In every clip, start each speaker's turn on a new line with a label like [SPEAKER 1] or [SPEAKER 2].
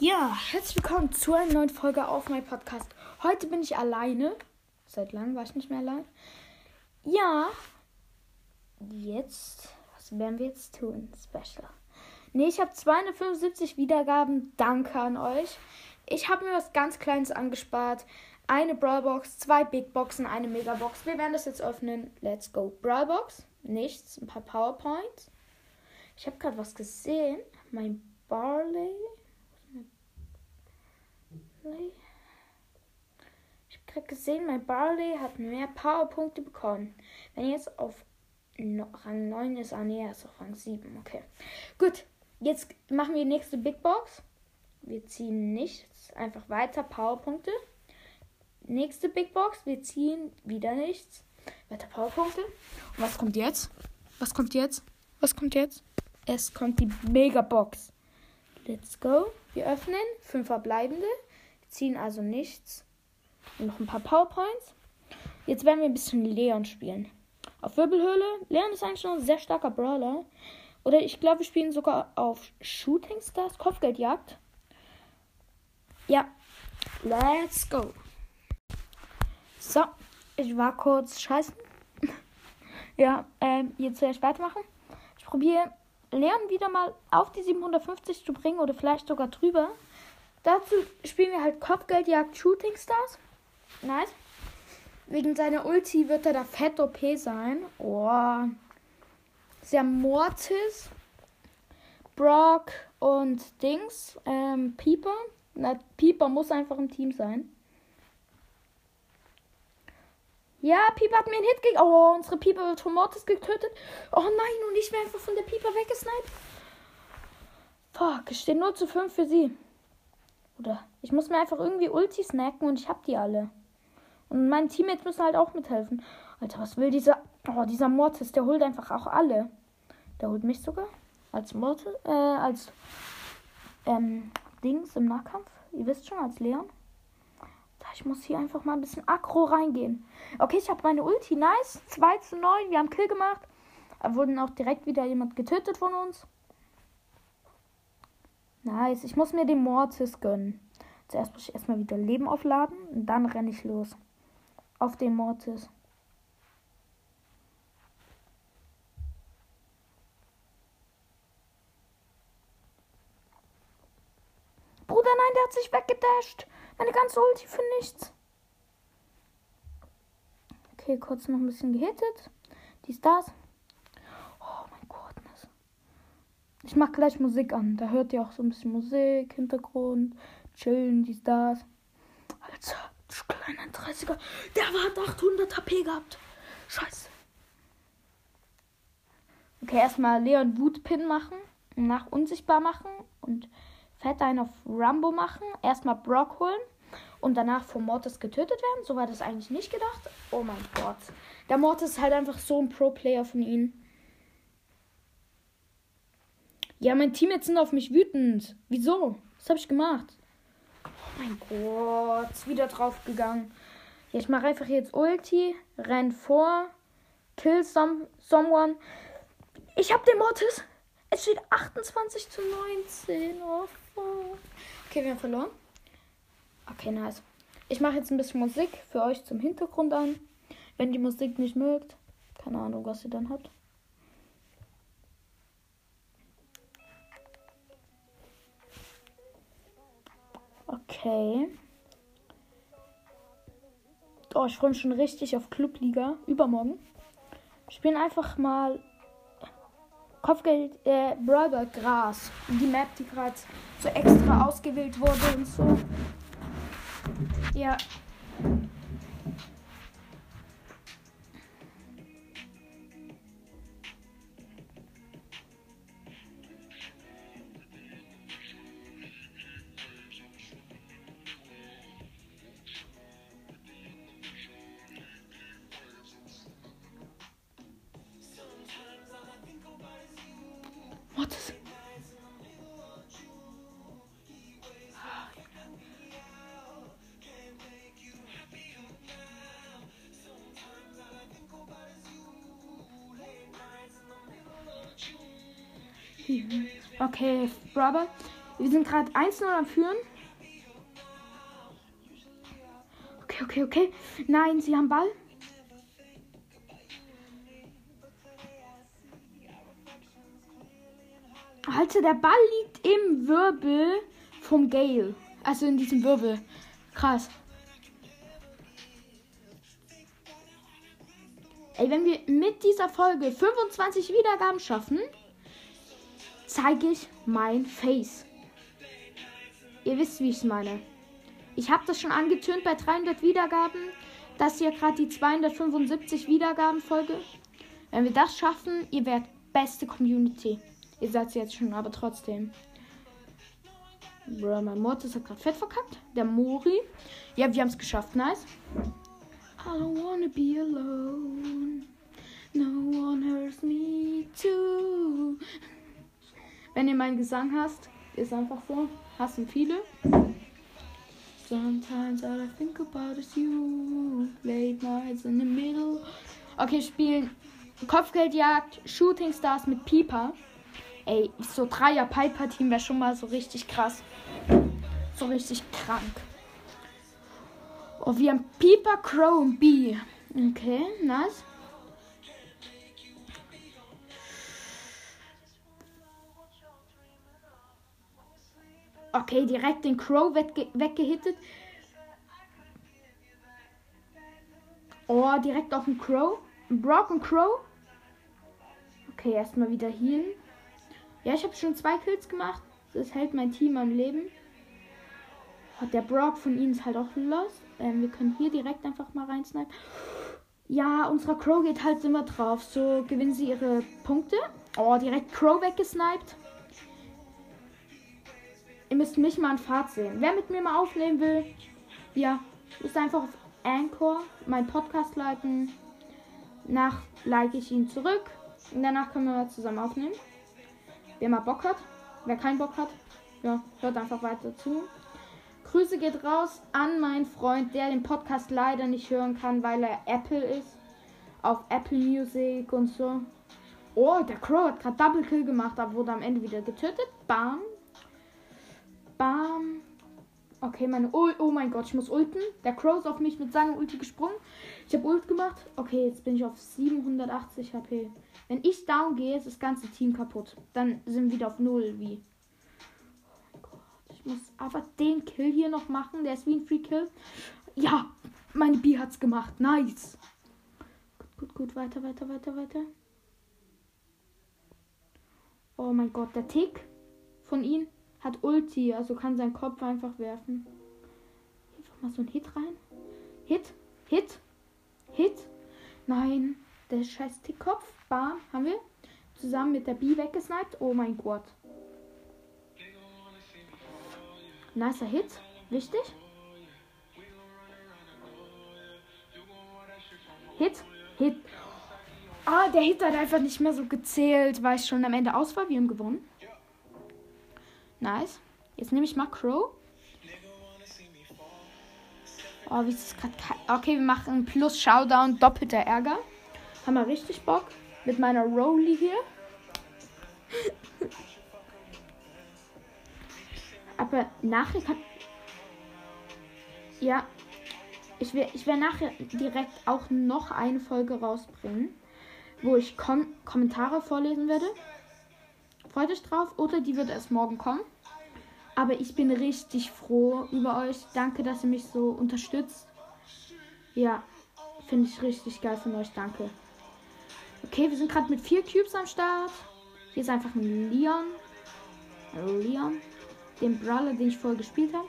[SPEAKER 1] Ja, herzlich willkommen zu einer neuen Folge auf meinem Podcast. Heute bin ich alleine. Seit langem war ich nicht mehr allein. Ja, jetzt, was werden wir jetzt tun? Special. Ne, ich habe 275 Wiedergaben. Danke an euch. Ich habe mir was ganz Kleines angespart. Eine Brawlbox, zwei Big Boxen, eine Megabox. Wir werden das jetzt öffnen. Let's go. Brawlbox, nichts, ein paar PowerPoints. Ich habe gerade was gesehen. Mein Barley. Ich habe gerade gesehen, mein Barley hat mehr Powerpunkte bekommen. Wenn jetzt auf Rang 9 ist, ah nee, er ist auf Rang 7. Okay. Gut, jetzt machen wir die nächste Big Box. Wir ziehen nichts, einfach weiter Powerpunkte. Nächste Big Box, wir ziehen wieder nichts. Weiter Powerpunkte. Und was kommt jetzt? Was kommt jetzt? Was kommt jetzt? Es kommt die Mega Box. Let's go. Wir öffnen. Fünf verbleibende ziehen also nichts. Und noch ein paar Powerpoints. Jetzt werden wir ein bisschen Leon spielen. Auf Wirbelhöhle. Leon ist eigentlich noch ein sehr starker Brawler. Oder ich glaube, wir spielen sogar auf Shooting Stars, Kopfgeldjagd. Ja, let's go. So, ich war kurz scheißen. ja, ähm, jetzt zuerst weitermachen. Ich probiere Leon wieder mal auf die 750 zu bringen oder vielleicht sogar drüber. Dazu spielen wir halt Kopfgeldjagd Shooting Stars. Nice. Wegen seiner Ulti wird er da fett OP sein. Oh. Sehr Mortis, Brock und Dings. Ähm, Pieper. Na, Pieper muss einfach im Team sein. Ja, Pieper hat mir einen Hit gegeben. Oh, unsere Pieper wird von Mortis getötet. Oh nein, und ich werde einfach von der Pieper weggesniped. Fuck, es steht 0 zu 5 für sie. Oder ich muss mir einfach irgendwie Ulti snacken und ich hab die alle. Und meine Teammates müssen halt auch mithelfen. Alter, was will dieser. Oh, dieser Mortis, der holt einfach auch alle. Der holt mich sogar. Als Mortis, äh, als ähm, Dings im Nahkampf. Ihr wisst schon, als Leon. Ich muss hier einfach mal ein bisschen aggro reingehen. Okay, ich habe meine Ulti. Nice. 2 zu 9. Wir haben Kill gemacht. Da wurden auch direkt wieder jemand getötet von uns. Nice. Ich muss mir den Mortis gönnen. Zuerst muss ich erstmal wieder Leben aufladen und dann renne ich los. Auf den Mortis. Bruder, nein, der hat sich weggedasht. Meine ganze Ulti für nichts. Okay, kurz noch ein bisschen gehittet. Dies, das. Ich mach gleich Musik an. Da hört ihr auch so ein bisschen Musik, Hintergrund, chillen, dies, das. Alter, du kleiner 30er. Der hat 800 HP gehabt. Scheiße. Okay, erstmal Leon Wutpin machen. Nach unsichtbar machen. Und fett einen auf Rumbo machen. Erstmal Brock holen. Und danach vom Mortis getötet werden. So war das eigentlich nicht gedacht. Oh mein Gott. Der Mortis ist halt einfach so ein Pro-Player von ihnen. Ja, mein Team jetzt sind auf mich wütend. Wieso? Was habe ich gemacht? Oh mein Gott, wieder draufgegangen. Ja, ich mache einfach jetzt Ulti, renn vor, kill some, someone. Ich habe den Mortis. Es steht 28 zu 19. Oh, fuck. Okay, wir haben verloren. Okay, nice. Ich mache jetzt ein bisschen Musik für euch zum Hintergrund an. Wenn die Musik nicht mögt, keine Ahnung, was ihr dann habt. Okay. Oh, ich freue mich schon richtig auf Clubliga. Übermorgen. Spielen einfach mal Kopfgeld, äh, Brawler Gras. Die Map, die gerade so extra ausgewählt wurde und so. Ja. Okay, Brother. Wir sind gerade 1-0 am Führen. Okay, okay, okay. Nein, sie haben Ball. Alter, der Ball liegt im Wirbel vom Gale. Also in diesem Wirbel. Krass. Ey, wenn wir mit dieser Folge 25 Wiedergaben schaffen, zeige ich mein Face. Ihr wisst, wie ich es meine. Ich habe das schon angetönt bei 300 Wiedergaben. Das hier gerade die 275 Wiedergaben Folge. Wenn wir das schaffen, ihr werdet beste Community. Ihr seid jetzt schon, aber trotzdem. Bro, mein Mortis hat gerade fett verkackt. Der Mori. Ja, wir haben es geschafft. Nice. I don't wanna be alone. No one hurts me too. Wenn ihr meinen Gesang hasst, ist einfach so. Hassen viele. Sometimes all I think about is you. Late nights in the middle. Okay, spielen Kopfgeldjagd, Shooting Stars mit Pieper. Ey, so Dreier Piper Team wäre schon mal so richtig krass. So richtig krank. Oh, wir haben Pieper, Crow und B. Okay, nice. Okay, direkt den Crow wegge weggehittet. Oh, direkt auf den Crow. Brock und Crow. Okay, erstmal wieder healen. Ja, ich habe schon zwei Kills gemacht. Das hält mein Team am Leben. Hat der Brock von ihnen ist halt auch los. Ähm, wir können hier direkt einfach mal reinsnipen. Ja, unsere Crow geht halt immer drauf. So gewinnen sie ihre Punkte. Oh, direkt Crow weggesniped. Ihr müsst mich mal an Fahrt sehen. Wer mit mir mal aufnehmen will, ja, ist einfach auf Anchor mein Podcast liken. Nach like ich ihn zurück. Und danach können wir zusammen aufnehmen. Wer mal Bock hat. Wer keinen Bock hat, ja, hört einfach weiter zu. Grüße geht raus an meinen Freund, der den Podcast leider nicht hören kann, weil er Apple ist. Auf Apple Music und so. Oh, der Crow hat gerade Double Kill gemacht, aber wurde am Ende wieder getötet. Bam. Bam. Okay, meine Ult. Oh mein Gott, ich muss ulten. Der Crow ist auf mich mit seiner Ulti gesprungen. Ich habe Ult gemacht. Okay, jetzt bin ich auf 780 HP. Wenn ich down gehe, ist das ganze Team kaputt. Dann sind wir wieder auf Null, wie. Oh mein Gott. Ich muss aber den Kill hier noch machen. Der ist wie ein Free Kill. Ja, meine B hat's gemacht. Nice. Gut, gut, gut. Weiter, weiter, weiter, weiter. Oh mein Gott, der Tick von ihm hat Ulti, also kann seinen Kopf einfach werfen. Einfach mal so ein Hit rein. Hit, Hit, Hit. Nein, der scheiß Tickkopf. Bam, haben wir. Zusammen mit der B weggesniped. Oh mein Gott. Nicer Hit. Wichtig. Hit, Hit. Ah, der Hit hat einfach nicht mehr so gezählt, weil es schon am Ende aus war. Wir haben gewonnen. Nice. Jetzt nehme ich mal Crow. Oh, wie ist das gerade? Okay, wir machen plus Showdown, doppelter Ärger. Haben wir richtig Bock. Mit meiner Rolli hier. Aber nachher kann. Ja. Ich werde ich nachher direkt auch noch eine Folge rausbringen, wo ich Kom Kommentare vorlesen werde. Freut euch drauf. Oder die wird erst morgen kommen. Aber ich bin richtig froh über euch. Danke, dass ihr mich so unterstützt. Ja, finde ich richtig geil von euch. Danke. Okay, wir sind gerade mit vier Cubes am Start. Hier ist einfach ein Leon. Leon. Den Brawler, den ich vorher gespielt habe.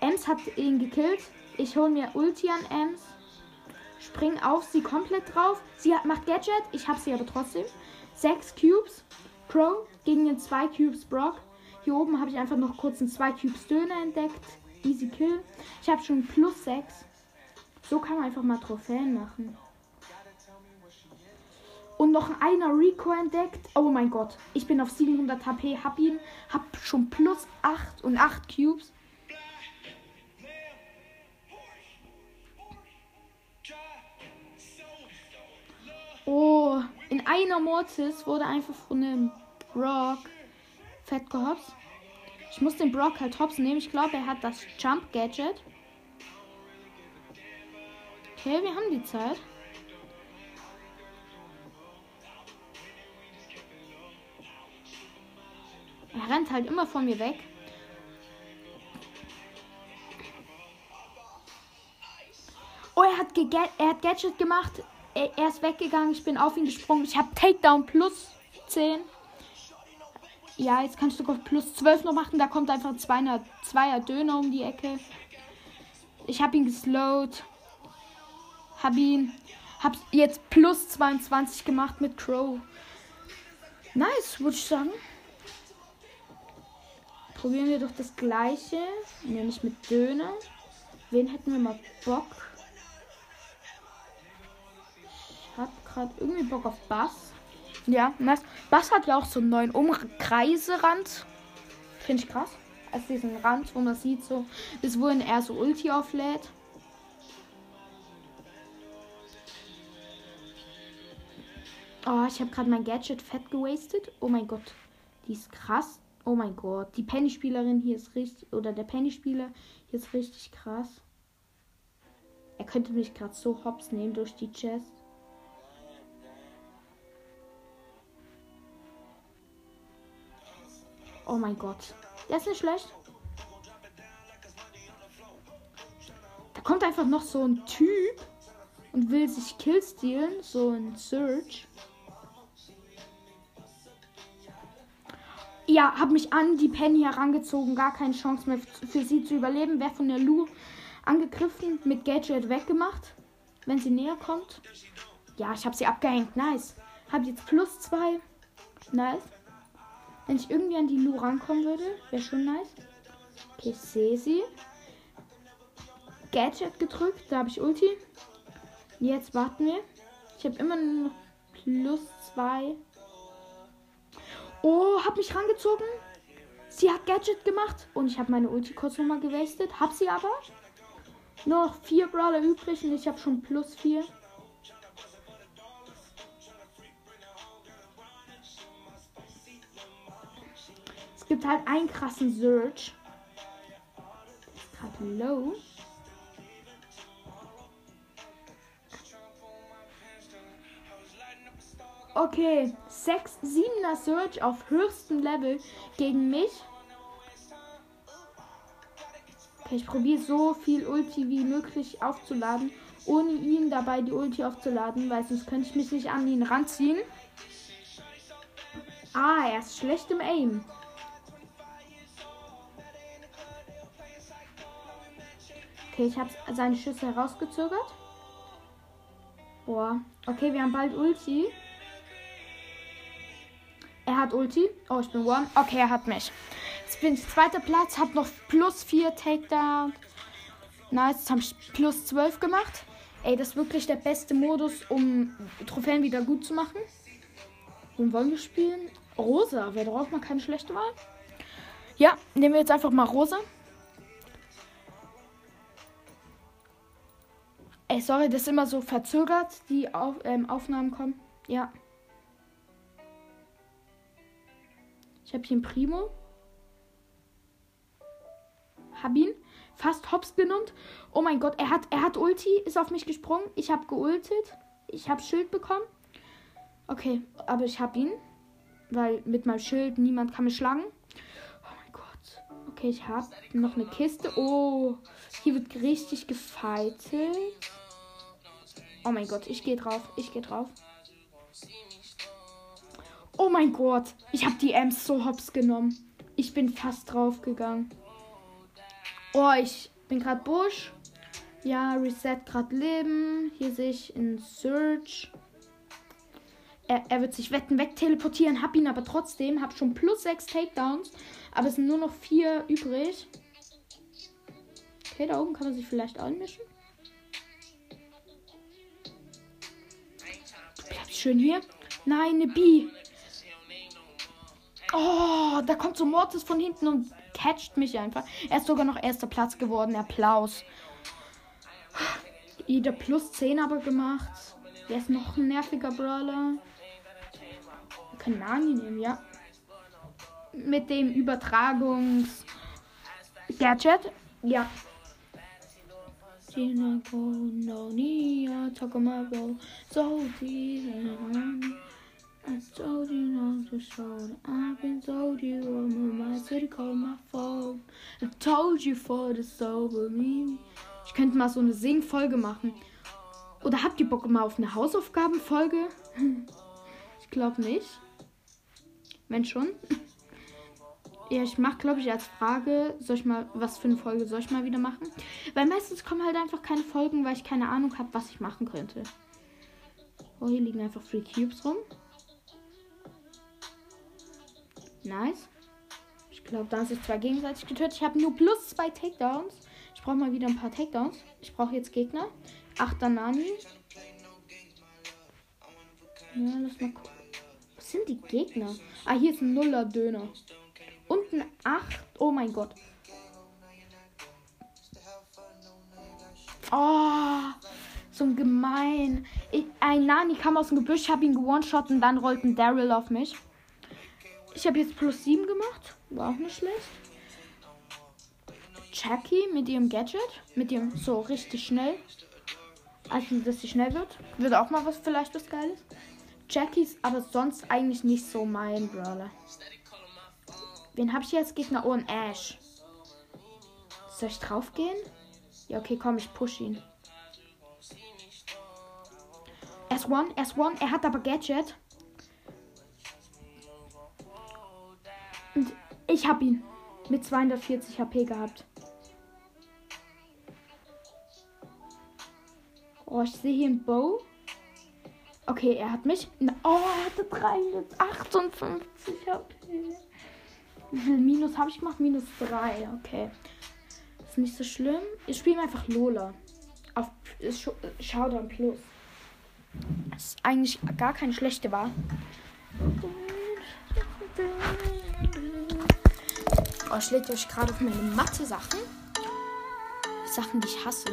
[SPEAKER 1] Ems hat ihn gekillt. Ich hole mir Ulti an Ems. Spring auf sie komplett drauf. Sie hat, macht Gadget. Ich habe sie aber trotzdem. Sechs Cubes. Crow gegen den zwei Cubes Brock. Hier oben habe ich einfach noch kurz einen 2 Cubes Döner entdeckt. Easy Kill. Ich habe schon plus 6. So kann man einfach mal Trophäen machen. Und noch einer Rico entdeckt. Oh mein Gott. Ich bin auf 700 HP. Hab ihn. Hab schon plus 8 und 8 Cubes. Oh, in einer Mortis wurde einfach von einem Brock fett gehopst. Ich muss den Brock halt hops nehmen. Ich glaube, er hat das Jump Gadget. Okay, wir haben die Zeit. Er rennt halt immer von mir weg. Oh, er hat, er hat Gadget gemacht. Er, er ist weggegangen. Ich bin auf ihn gesprungen. Ich habe Takedown plus 10. Ja, jetzt kannst du plus 12 noch machen. Da kommt einfach ein Zweier, Zweier Döner um die Ecke. Ich habe ihn geslowt. Hab ihn. Hab jetzt plus 22 gemacht mit Crow. Nice, würde ich sagen. Probieren wir doch das gleiche. Nämlich mit Döner. Wen hätten wir mal Bock? Ich hab gerade irgendwie Bock auf Bass. Ja, nice. Bass hat ja auch so einen neuen Umkreiserand. Finde ich krass. Also diesen Rand, wo man sieht, so, bis wohin er so Ulti auflädt. Oh, ich habe gerade mein Gadget fett gewastet. Oh mein Gott. Die ist krass. Oh mein Gott. Die Penny-Spielerin hier ist richtig. Oder der Penny-Spieler hier ist richtig krass. Er könnte mich gerade so hops nehmen durch die Chest. Oh mein Gott. Der ist nicht schlecht. Da kommt einfach noch so ein Typ und will sich Kills stehlen. So ein Search. Ja, hab mich an die Penny herangezogen. Gar keine Chance mehr für sie zu überleben. Wer von der Lu angegriffen, mit Gadget weggemacht. Wenn sie näher kommt. Ja, ich habe sie abgehängt. Nice. Hab jetzt plus zwei. Nice. Wenn ich irgendwie an die Lu rankommen würde, wäre schon nice. Okay, sehe sie. Gadget gedrückt, da habe ich Ulti. Jetzt warten wir. Ich habe immer noch plus zwei. Oh, hab mich rangezogen. Sie hat Gadget gemacht und ich habe meine Ulti kurz nochmal gewastet. Hab sie aber. Noch vier Brawler übrig und ich habe schon plus vier. Gibt halt einen krassen Search. Ist gerade low. Okay, 6, 7er Search auf höchstem Level gegen mich. Okay, ich probiere so viel Ulti wie möglich aufzuladen, ohne ihn dabei die Ulti aufzuladen, weil sonst könnte ich mich nicht an ihn ranziehen. Ah, er ist schlecht im Aim. Okay, ich habe seine Schüsse herausgezögert. Boah. Okay, wir haben bald Ulti. Er hat Ulti. Oh, ich bin One. Okay, er hat mich. Jetzt bin ich zweiter Platz. Hab noch plus 4 Takedown. Nice, jetzt habe ich plus 12 gemacht. Ey, das ist wirklich der beste Modus, um Trophäen wieder gut zu machen. Wen wollen wir spielen? Rosa. Wäre doch auch mal keine schlechte Wahl. Ja, nehmen wir jetzt einfach mal Rosa. Ey, sorry, das ist immer so verzögert, die Auf ähm, Aufnahmen kommen. Ja. Ich habe hier einen Primo. Hab ihn. Fast hops genommen. Oh mein Gott, er hat, er hat Ulti, ist auf mich gesprungen. Ich habe geultet. Ich habe Schild bekommen. Okay, aber ich habe ihn. Weil mit meinem Schild niemand kann mich schlagen. Oh mein Gott. Okay, ich habe noch eine Kiste. Oh, hier wird richtig gefeitet. Oh mein Gott, ich gehe drauf. Ich gehe drauf. Oh mein Gott. Ich habe die Ems so hops genommen. Ich bin fast drauf gegangen. Oh, ich bin gerade Busch. Ja, Reset gerade Leben. Hier sehe ich in Search. Er, er, wird sich wetten weg teleportieren. Hab ihn aber trotzdem. Hab schon plus 6 Takedowns. Aber es sind nur noch 4 übrig. Okay, da oben kann man sich vielleicht anmischen. Schön hier. Nein, eine B. Oh, da kommt so Mortis von hinten und catcht mich einfach. Er ist sogar noch erster Platz geworden. Applaus. Jeder plus 10 aber gemacht. Der ist noch ein nerviger Brawler. Wir nehmen, ja. mit dem Übertragungs Gadget. Ja. I told you not to show I've been told you on my city called my phone. I told you for the sober me. Ich könnte mal so eine Singfolge machen. Oder habt ihr Bock mal auf eine Hausaufgabenfolge? Ich glaube nicht. Wenn schon. Ja, ich mache, glaube ich, als Frage, soll ich mal, was für eine Folge soll ich mal wieder machen? Weil meistens kommen halt einfach keine Folgen, weil ich keine Ahnung habe, was ich machen könnte. Oh, hier liegen einfach Free Cubes rum. Nice. Ich glaube, da ist sich zwei gegenseitig getötet. Ich habe nur plus zwei Takedowns. Ich brauche mal wieder ein paar Takedowns. Ich brauche jetzt Gegner. Achter Nani. Ja, lass mal gucken. Was sind die Gegner? Ah, hier ist ein Nuller-Döner. Und ein 8. Oh mein Gott. Oh, so ein gemein. Ich, ein Nani kam aus dem Gebüsch, habe ihn gewone-shot und dann rollt ein Daryl auf mich. Ich habe jetzt plus 7 gemacht. War auch nicht schlecht. Jackie mit ihrem Gadget. Mit ihrem so richtig schnell. Also, dass sie schnell wird. Wird auch mal was, vielleicht was Geiles. Jackie ist aber sonst eigentlich nicht so mein Brawler. Wen habe ich jetzt Gegner? Oh, ein Ash. Soll ich drauf gehen? Ja, okay, komm, ich push ihn. S1, S1, er hat aber Gadget. Und ich habe ihn mit 240 HP gehabt. Oh, ich sehe hier einen Bow. Okay, er hat mich. Oh, er hatte 358 HP. Wie viel Minus habe ich gemacht? Minus 3. Okay. Ist nicht so schlimm. Ich spiele einfach Lola. Auf Showdown Plus. Das ist eigentlich gar keine schlechte Wahl. Oh, ich lege euch gerade auf meine Mathe-Sachen. Sachen, die ich hasse.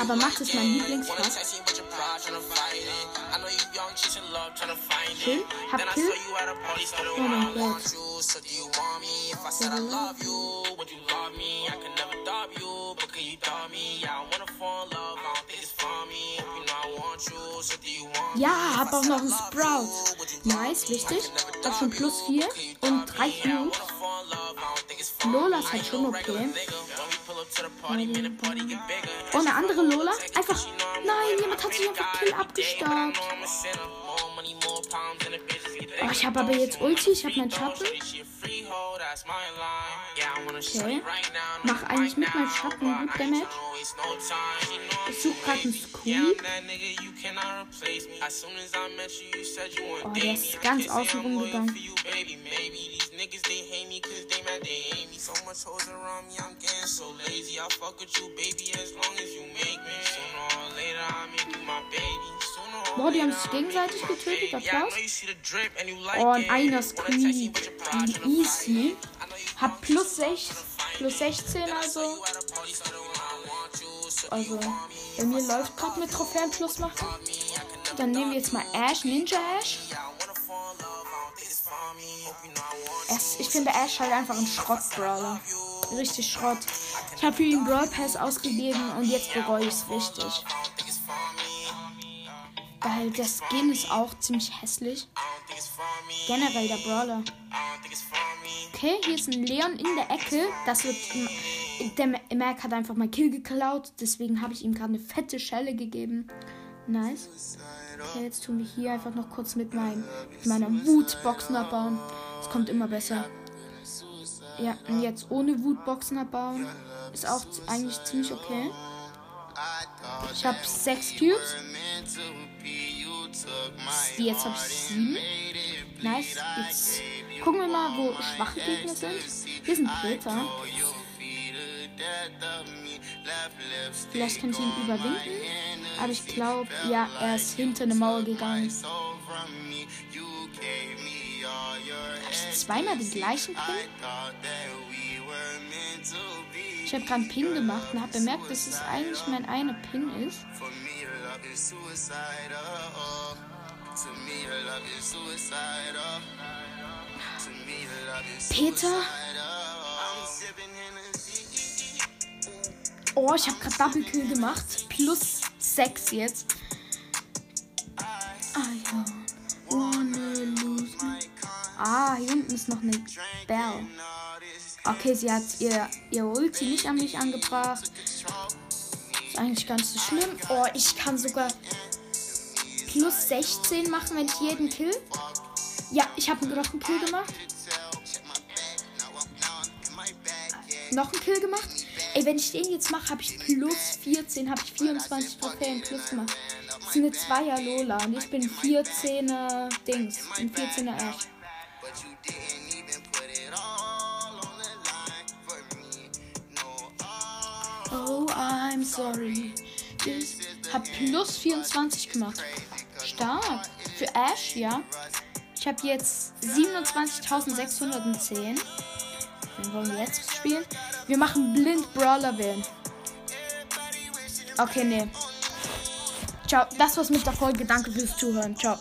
[SPEAKER 1] Aber Mathe ist mein Lieblingsfach. Kill? Hab Kill? Oh mein Gott. Ja, hab auch noch einen Sprout. Nice, wichtig. Hab schon plus 4 und 3 Cubes. Lola ist halt schon okay. Oh, eine andere Lola? Einfach. Hat sich einfach Kill abgestaubt. Oh, ich habe aber jetzt Ulti, ich habe meinen Schatten. Okay. Mach eigentlich mit meinem Schatten gut Damage. Ich suche gerade einen Squeak. Oh, der ist ganz außen rumgegangen. Boah, die haben sich gegenseitig getötet, Applaus. Oh, und einer Squeak. Easy. Hab plus 6, plus 16, also. Also, bei mir läuft gerade mit Trophäen plus machen. Dann nehmen wir jetzt mal Ash, Ninja Ash. Es, ich finde Ash halt einfach ein Schrott-Brawler. Richtig Schrott. Ich habe für ihn Brawl Pass ausgegeben und jetzt bereue ich es richtig. Weil der Skin ist auch ziemlich hässlich. Generell der Brawler. Okay, hier ist ein Leon in der Ecke. Das wird. Der Mac hat einfach mal Kill geklaut. Deswegen habe ich ihm gerade eine fette Schelle gegeben. Nice. Okay, jetzt tun wir hier einfach noch kurz mit, mein, mit meiner Wutboxen abbauen. Es kommt immer besser. Ja, und jetzt ohne Wutboxen abbauen. Ist auch eigentlich ziemlich okay. Ich habe sechs Cubes. Jetzt habe ich sieben. Nice. Jetzt gucken wir mal, wo schwache Gegner sind. Hier sind Peter. Vielleicht kann ich ihn überwinden. Aber ich glaube, ja, er ist hinter eine Mauer gegangen. Habe ich zweimal den gleichen Pin? Ich habe gerade einen Pin gemacht und habe bemerkt, dass es eigentlich mein einer Pin ist. Peter. Oh, ich habe gerade Double Kill gemacht. Plus 6 jetzt. My... Ah, hier unten ist noch eine Bell. Okay, sie hat ihr, ihr Ulti nicht an mich angebracht. Ist eigentlich ganz so schlimm. Oh, ich kann sogar plus 16 machen, wenn ich jeden kill. Ja, ich habe noch einen Kill gemacht. Noch einen Kill gemacht. Ey, wenn ich den jetzt mache, habe ich plus 14, habe ich 24 Trophäen plus gemacht. Das ist eine Zweier Lola und ich bin 14er Dings. Ein 14er Ash. Oh, I'm sorry. Ich hab plus 24 gemacht. Stark. Für Ash, ja. Ich habe jetzt 27.610. Den wollen wir jetzt spielen. Wir machen blind Brawler wählen. Okay, nee. Ciao. Das war's mit der Folge. Danke fürs Zuhören. Ciao.